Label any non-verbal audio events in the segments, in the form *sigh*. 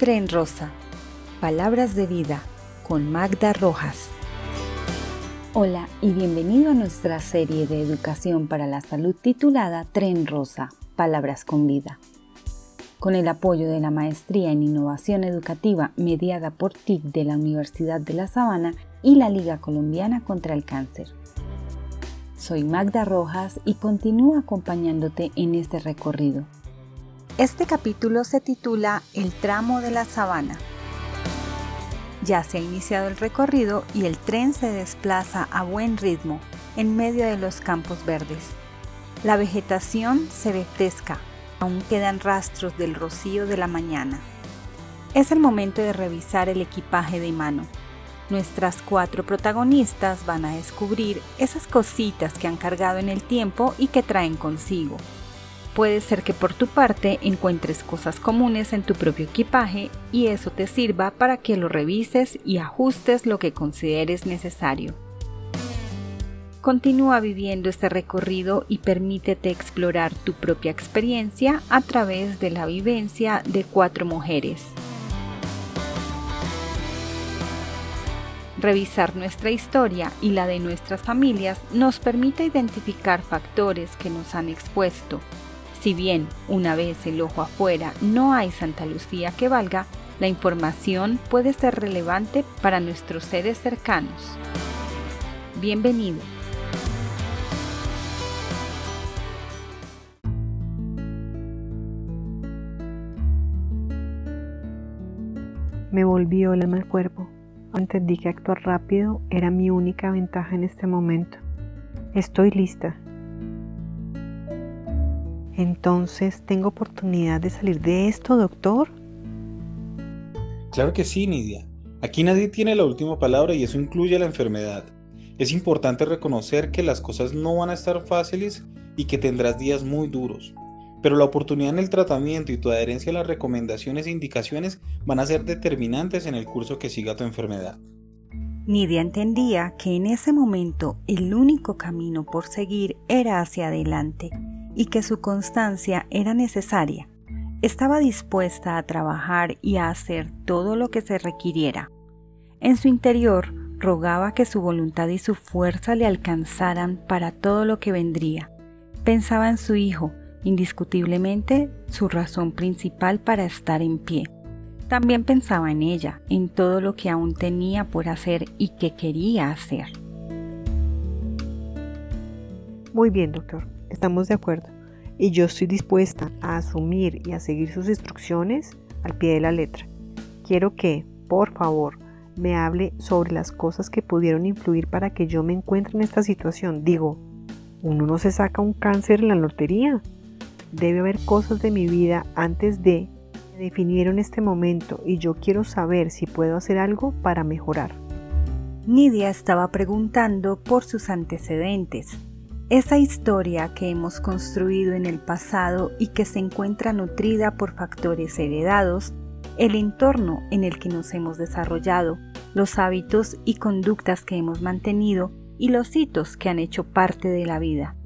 Tren Rosa. Palabras de vida con Magda Rojas. Hola y bienvenido a nuestra serie de educación para la salud titulada Tren Rosa. Palabras con vida. Con el apoyo de la Maestría en Innovación Educativa mediada por TIC de la Universidad de La Sabana y la Liga Colombiana contra el Cáncer. Soy Magda Rojas y continúo acompañándote en este recorrido este capítulo se titula El tramo de la sabana. Ya se ha iniciado el recorrido y el tren se desplaza a buen ritmo en medio de los campos verdes. La vegetación se ve fresca, aún quedan rastros del rocío de la mañana. Es el momento de revisar el equipaje de mano. Nuestras cuatro protagonistas van a descubrir esas cositas que han cargado en el tiempo y que traen consigo Puede ser que por tu parte encuentres cosas comunes en tu propio equipaje y eso te sirva para que lo revises y ajustes lo que consideres necesario. Continúa viviendo este recorrido y permítete explorar tu propia experiencia a través de la vivencia de cuatro mujeres. Revisar nuestra historia y la de nuestras familias nos permite identificar factores que nos han expuesto si bien una vez el ojo afuera no hay Santa Lucía que valga, la información puede ser relevante para nuestros seres cercanos. Bienvenido. Me volvió el mal cuerpo. Entendí que actuar rápido era mi única ventaja en este momento. Estoy lista, entonces, ¿tengo oportunidad de salir de esto, doctor? Claro que sí, Nidia. Aquí nadie tiene la última palabra y eso incluye la enfermedad. Es importante reconocer que las cosas no van a estar fáciles y que tendrás días muy duros. Pero la oportunidad en el tratamiento y tu adherencia a las recomendaciones e indicaciones van a ser determinantes en el curso que siga tu enfermedad. Nidia entendía que en ese momento el único camino por seguir era hacia adelante y que su constancia era necesaria. Estaba dispuesta a trabajar y a hacer todo lo que se requiriera. En su interior rogaba que su voluntad y su fuerza le alcanzaran para todo lo que vendría. Pensaba en su hijo, indiscutiblemente su razón principal para estar en pie. También pensaba en ella, en todo lo que aún tenía por hacer y que quería hacer. Muy bien, doctor. Estamos de acuerdo. Y yo estoy dispuesta a asumir y a seguir sus instrucciones al pie de la letra. Quiero que, por favor, me hable sobre las cosas que pudieron influir para que yo me encuentre en esta situación. Digo, uno no se saca un cáncer en la lotería. Debe haber cosas de mi vida antes de que definieron este momento y yo quiero saber si puedo hacer algo para mejorar. Nidia estaba preguntando por sus antecedentes, esa historia que hemos construido en el pasado y que se encuentra nutrida por factores heredados, el entorno en el que nos hemos desarrollado, los hábitos y conductas que hemos mantenido y los hitos que han hecho parte de la vida.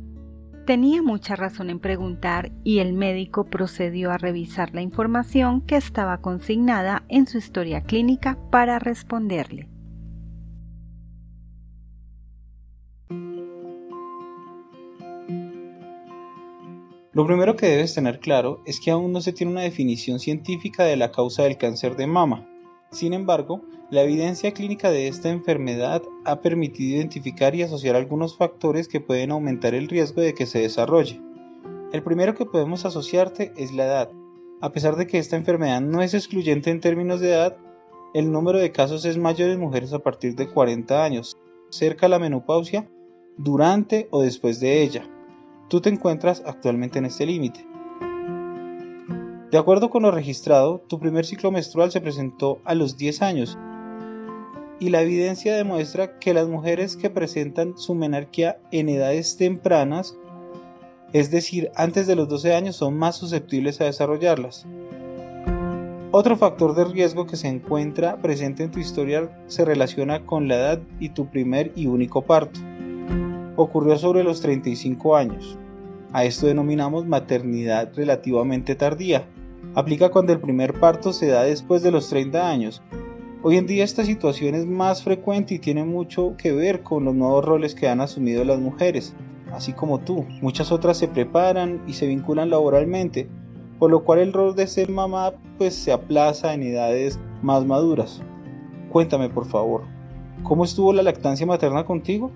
Tenía mucha razón en preguntar y el médico procedió a revisar la información que estaba consignada en su historia clínica para responderle. Lo primero que debes tener claro es que aún no se tiene una definición científica de la causa del cáncer de mama. Sin embargo, la evidencia clínica de esta enfermedad ha permitido identificar y asociar algunos factores que pueden aumentar el riesgo de que se desarrolle. El primero que podemos asociarte es la edad. A pesar de que esta enfermedad no es excluyente en términos de edad, el número de casos es mayor en mujeres a partir de 40 años, cerca a la menopausia, durante o después de ella. Tú te encuentras actualmente en este límite. De acuerdo con lo registrado, tu primer ciclo menstrual se presentó a los 10 años y la evidencia demuestra que las mujeres que presentan su menarquía en edades tempranas, es decir, antes de los 12 años, son más susceptibles a desarrollarlas. Otro factor de riesgo que se encuentra presente en tu historial se relaciona con la edad y tu primer y único parto ocurrió sobre los 35 años. A esto denominamos maternidad relativamente tardía. aplica cuando el primer parto se da después de los 30 años. Hoy en día esta situación es más frecuente y tiene mucho que ver con los nuevos roles que han asumido las mujeres, así como tú. Muchas otras se preparan y se vinculan laboralmente, por lo cual el rol de ser mamá pues se aplaza en edades más maduras. Cuéntame por favor, ¿cómo estuvo la lactancia materna contigo?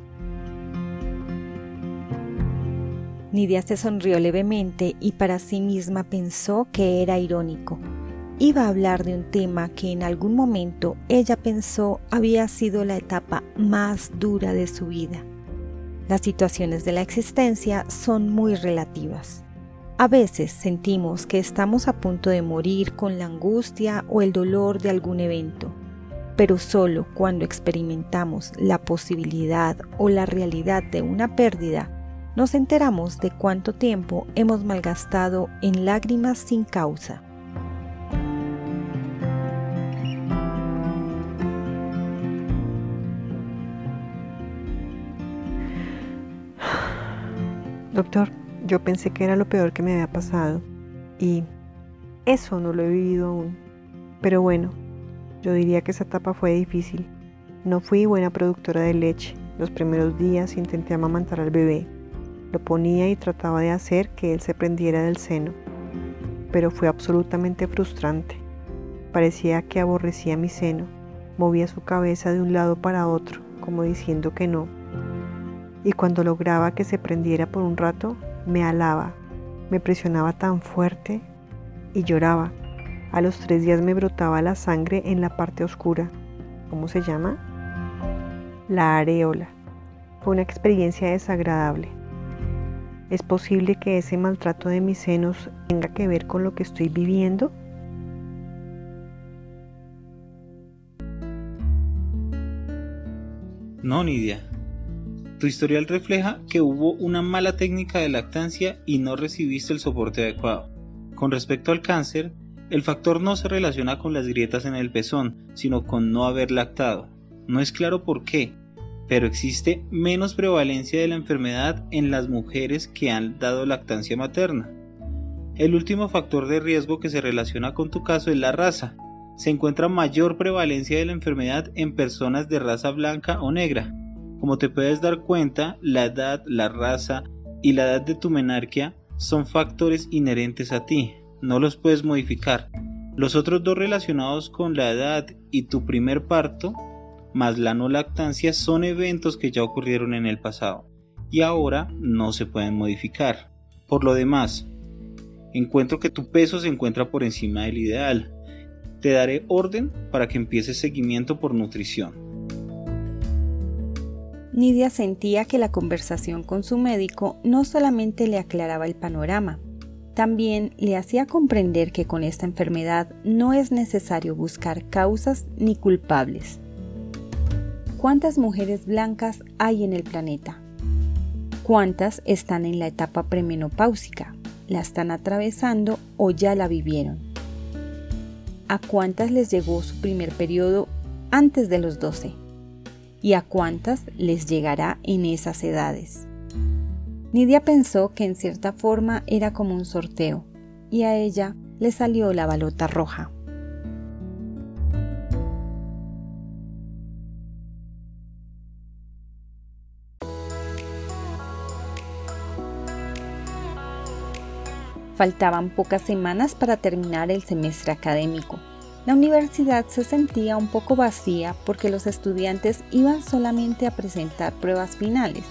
Nidia se sonrió levemente y para sí misma pensó que era irónico. Iba a hablar de un tema que en algún momento ella pensó había sido la etapa más dura de su vida. Las situaciones de la existencia son muy relativas. A veces sentimos que estamos a punto de morir con la angustia o el dolor de algún evento, pero solo cuando experimentamos la posibilidad o la realidad de una pérdida nos enteramos de cuánto tiempo hemos malgastado en lágrimas sin causa. Doctor, yo pensé que era lo peor que me había pasado y eso no lo he vivido aún. Pero bueno, yo diría que esa etapa fue difícil. No fui buena productora de leche. Los primeros días intenté amamantar al bebé, lo ponía y trataba de hacer que él se prendiera del seno, pero fue absolutamente frustrante. Parecía que aborrecía mi seno, movía su cabeza de un lado para otro, como diciendo que no. Y cuando lograba que se prendiera por un rato, me alaba, me presionaba tan fuerte y lloraba. A los tres días me brotaba la sangre en la parte oscura. ¿Cómo se llama? La areola. Fue una experiencia desagradable. ¿Es posible que ese maltrato de mis senos tenga que ver con lo que estoy viviendo? No, Nidia. Tu historial refleja que hubo una mala técnica de lactancia y no recibiste el soporte adecuado. Con respecto al cáncer, el factor no se relaciona con las grietas en el pezón, sino con no haber lactado. No es claro por qué, pero existe menos prevalencia de la enfermedad en las mujeres que han dado lactancia materna. El último factor de riesgo que se relaciona con tu caso es la raza. Se encuentra mayor prevalencia de la enfermedad en personas de raza blanca o negra. Como te puedes dar cuenta, la edad, la raza y la edad de tu menarquia son factores inherentes a ti, no los puedes modificar. Los otros dos relacionados con la edad y tu primer parto más la no lactancia son eventos que ya ocurrieron en el pasado y ahora no se pueden modificar. Por lo demás, encuentro que tu peso se encuentra por encima del ideal. Te daré orden para que empieces seguimiento por nutrición. Nidia sentía que la conversación con su médico no solamente le aclaraba el panorama, también le hacía comprender que con esta enfermedad no es necesario buscar causas ni culpables. ¿Cuántas mujeres blancas hay en el planeta? ¿Cuántas están en la etapa premenopáusica? ¿La están atravesando o ya la vivieron? ¿A cuántas les llegó su primer periodo antes de los 12? ¿Y a cuántas les llegará en esas edades? Nidia pensó que en cierta forma era como un sorteo, y a ella le salió la balota roja. Faltaban pocas semanas para terminar el semestre académico. La universidad se sentía un poco vacía porque los estudiantes iban solamente a presentar pruebas finales.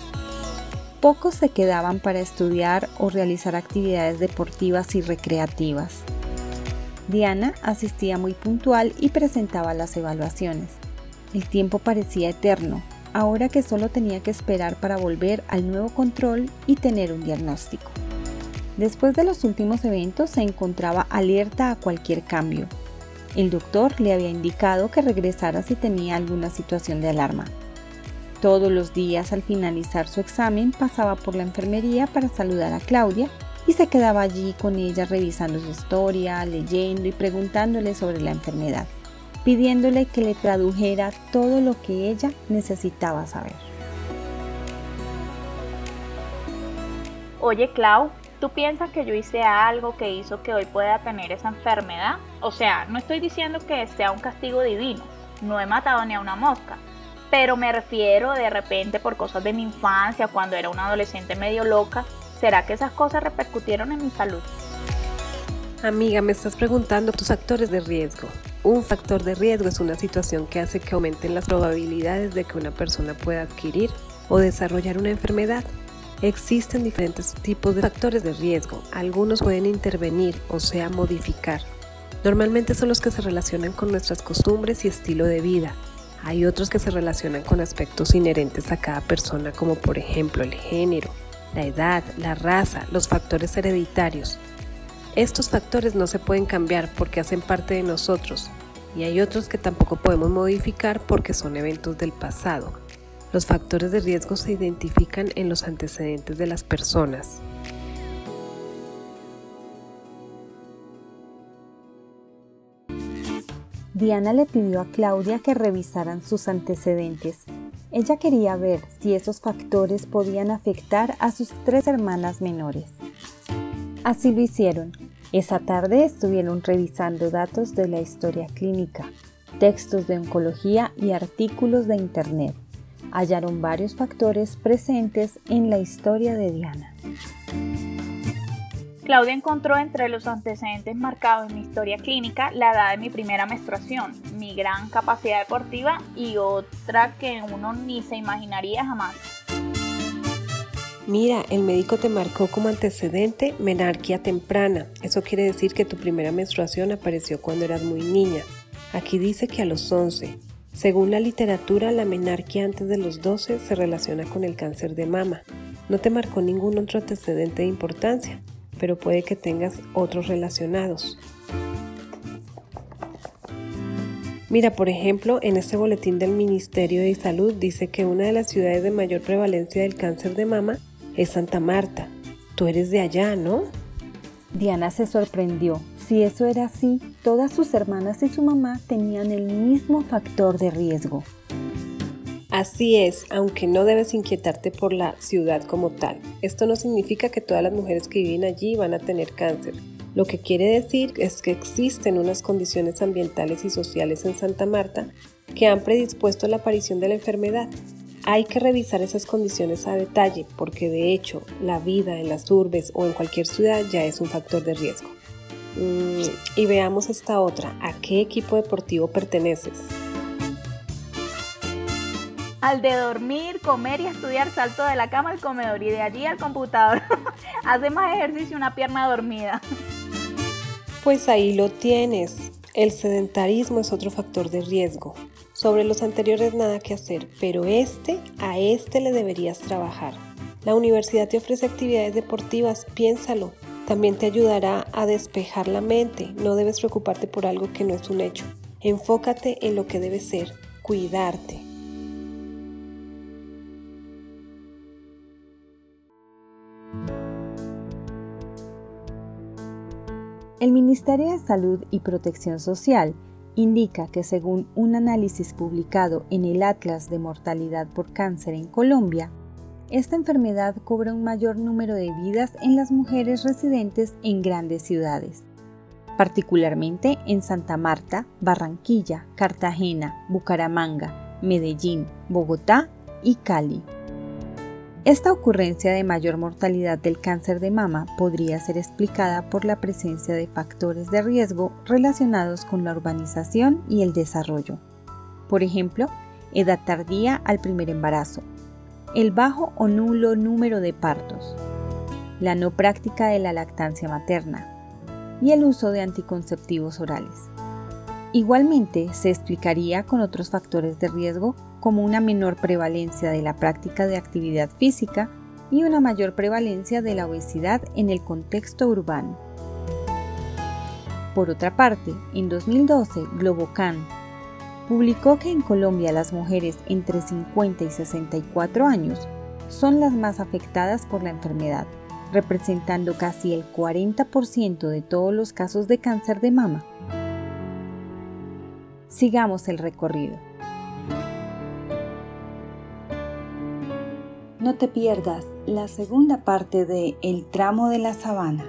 Pocos se quedaban para estudiar o realizar actividades deportivas y recreativas. Diana asistía muy puntual y presentaba las evaluaciones. El tiempo parecía eterno, ahora que solo tenía que esperar para volver al nuevo control y tener un diagnóstico. Después de los últimos eventos se encontraba alerta a cualquier cambio. El doctor le había indicado que regresara si tenía alguna situación de alarma. Todos los días al finalizar su examen pasaba por la enfermería para saludar a Claudia y se quedaba allí con ella revisando su historia, leyendo y preguntándole sobre la enfermedad, pidiéndole que le tradujera todo lo que ella necesitaba saber. Oye, Clau, ¿Tú piensas que yo hice algo que hizo que hoy pueda tener esa enfermedad? O sea, no estoy diciendo que sea un castigo divino, no he matado ni a una mosca, pero me refiero de repente por cosas de mi infancia, cuando era una adolescente medio loca, ¿será que esas cosas repercutieron en mi salud? Amiga, me estás preguntando tus factores de riesgo. Un factor de riesgo es una situación que hace que aumenten las probabilidades de que una persona pueda adquirir o desarrollar una enfermedad. Existen diferentes tipos de factores de riesgo. Algunos pueden intervenir, o sea, modificar. Normalmente son los que se relacionan con nuestras costumbres y estilo de vida. Hay otros que se relacionan con aspectos inherentes a cada persona, como por ejemplo el género, la edad, la raza, los factores hereditarios. Estos factores no se pueden cambiar porque hacen parte de nosotros y hay otros que tampoco podemos modificar porque son eventos del pasado. Los factores de riesgo se identifican en los antecedentes de las personas. Diana le pidió a Claudia que revisaran sus antecedentes. Ella quería ver si esos factores podían afectar a sus tres hermanas menores. Así lo hicieron. Esa tarde estuvieron revisando datos de la historia clínica, textos de oncología y artículos de Internet hallaron varios factores presentes en la historia de Diana. Claudia encontró entre los antecedentes marcados en mi historia clínica la edad de mi primera menstruación, mi gran capacidad deportiva y otra que uno ni se imaginaría jamás. Mira, el médico te marcó como antecedente menarquia temprana. Eso quiere decir que tu primera menstruación apareció cuando eras muy niña. Aquí dice que a los 11. Según la literatura, la menarquia antes de los 12 se relaciona con el cáncer de mama. No te marcó ningún otro antecedente de importancia, pero puede que tengas otros relacionados. Mira, por ejemplo, en este boletín del Ministerio de Salud dice que una de las ciudades de mayor prevalencia del cáncer de mama es Santa Marta. Tú eres de allá, ¿no? Diana se sorprendió. Si eso era así, todas sus hermanas y su mamá tenían el mismo factor de riesgo. Así es, aunque no debes inquietarte por la ciudad como tal. Esto no significa que todas las mujeres que viven allí van a tener cáncer. Lo que quiere decir es que existen unas condiciones ambientales y sociales en Santa Marta que han predispuesto la aparición de la enfermedad. Hay que revisar esas condiciones a detalle porque de hecho la vida en las urbes o en cualquier ciudad ya es un factor de riesgo. Mm, y veamos esta otra. ¿A qué equipo deportivo perteneces? Al de dormir, comer y estudiar, salto de la cama al comedor y de allí al computador. *laughs* Hace más ejercicio una pierna dormida. Pues ahí lo tienes. El sedentarismo es otro factor de riesgo. Sobre los anteriores nada que hacer, pero este, a este le deberías trabajar. La universidad te ofrece actividades deportivas, piénsalo. También te ayudará a despejar la mente. No debes preocuparte por algo que no es un hecho. Enfócate en lo que debe ser, cuidarte. El Ministerio de Salud y Protección Social indica que según un análisis publicado en el Atlas de Mortalidad por Cáncer en Colombia, esta enfermedad cobra un mayor número de vidas en las mujeres residentes en grandes ciudades, particularmente en Santa Marta, Barranquilla, Cartagena, Bucaramanga, Medellín, Bogotá y Cali. Esta ocurrencia de mayor mortalidad del cáncer de mama podría ser explicada por la presencia de factores de riesgo relacionados con la urbanización y el desarrollo. Por ejemplo, edad tardía al primer embarazo, el bajo o nulo número de partos, la no práctica de la lactancia materna y el uso de anticonceptivos orales. Igualmente, se explicaría con otros factores de riesgo como una menor prevalencia de la práctica de actividad física y una mayor prevalencia de la obesidad en el contexto urbano. Por otra parte, en 2012, Globocan publicó que en Colombia las mujeres entre 50 y 64 años son las más afectadas por la enfermedad, representando casi el 40% de todos los casos de cáncer de mama. Sigamos el recorrido. No te pierdas la segunda parte de El tramo de la sabana.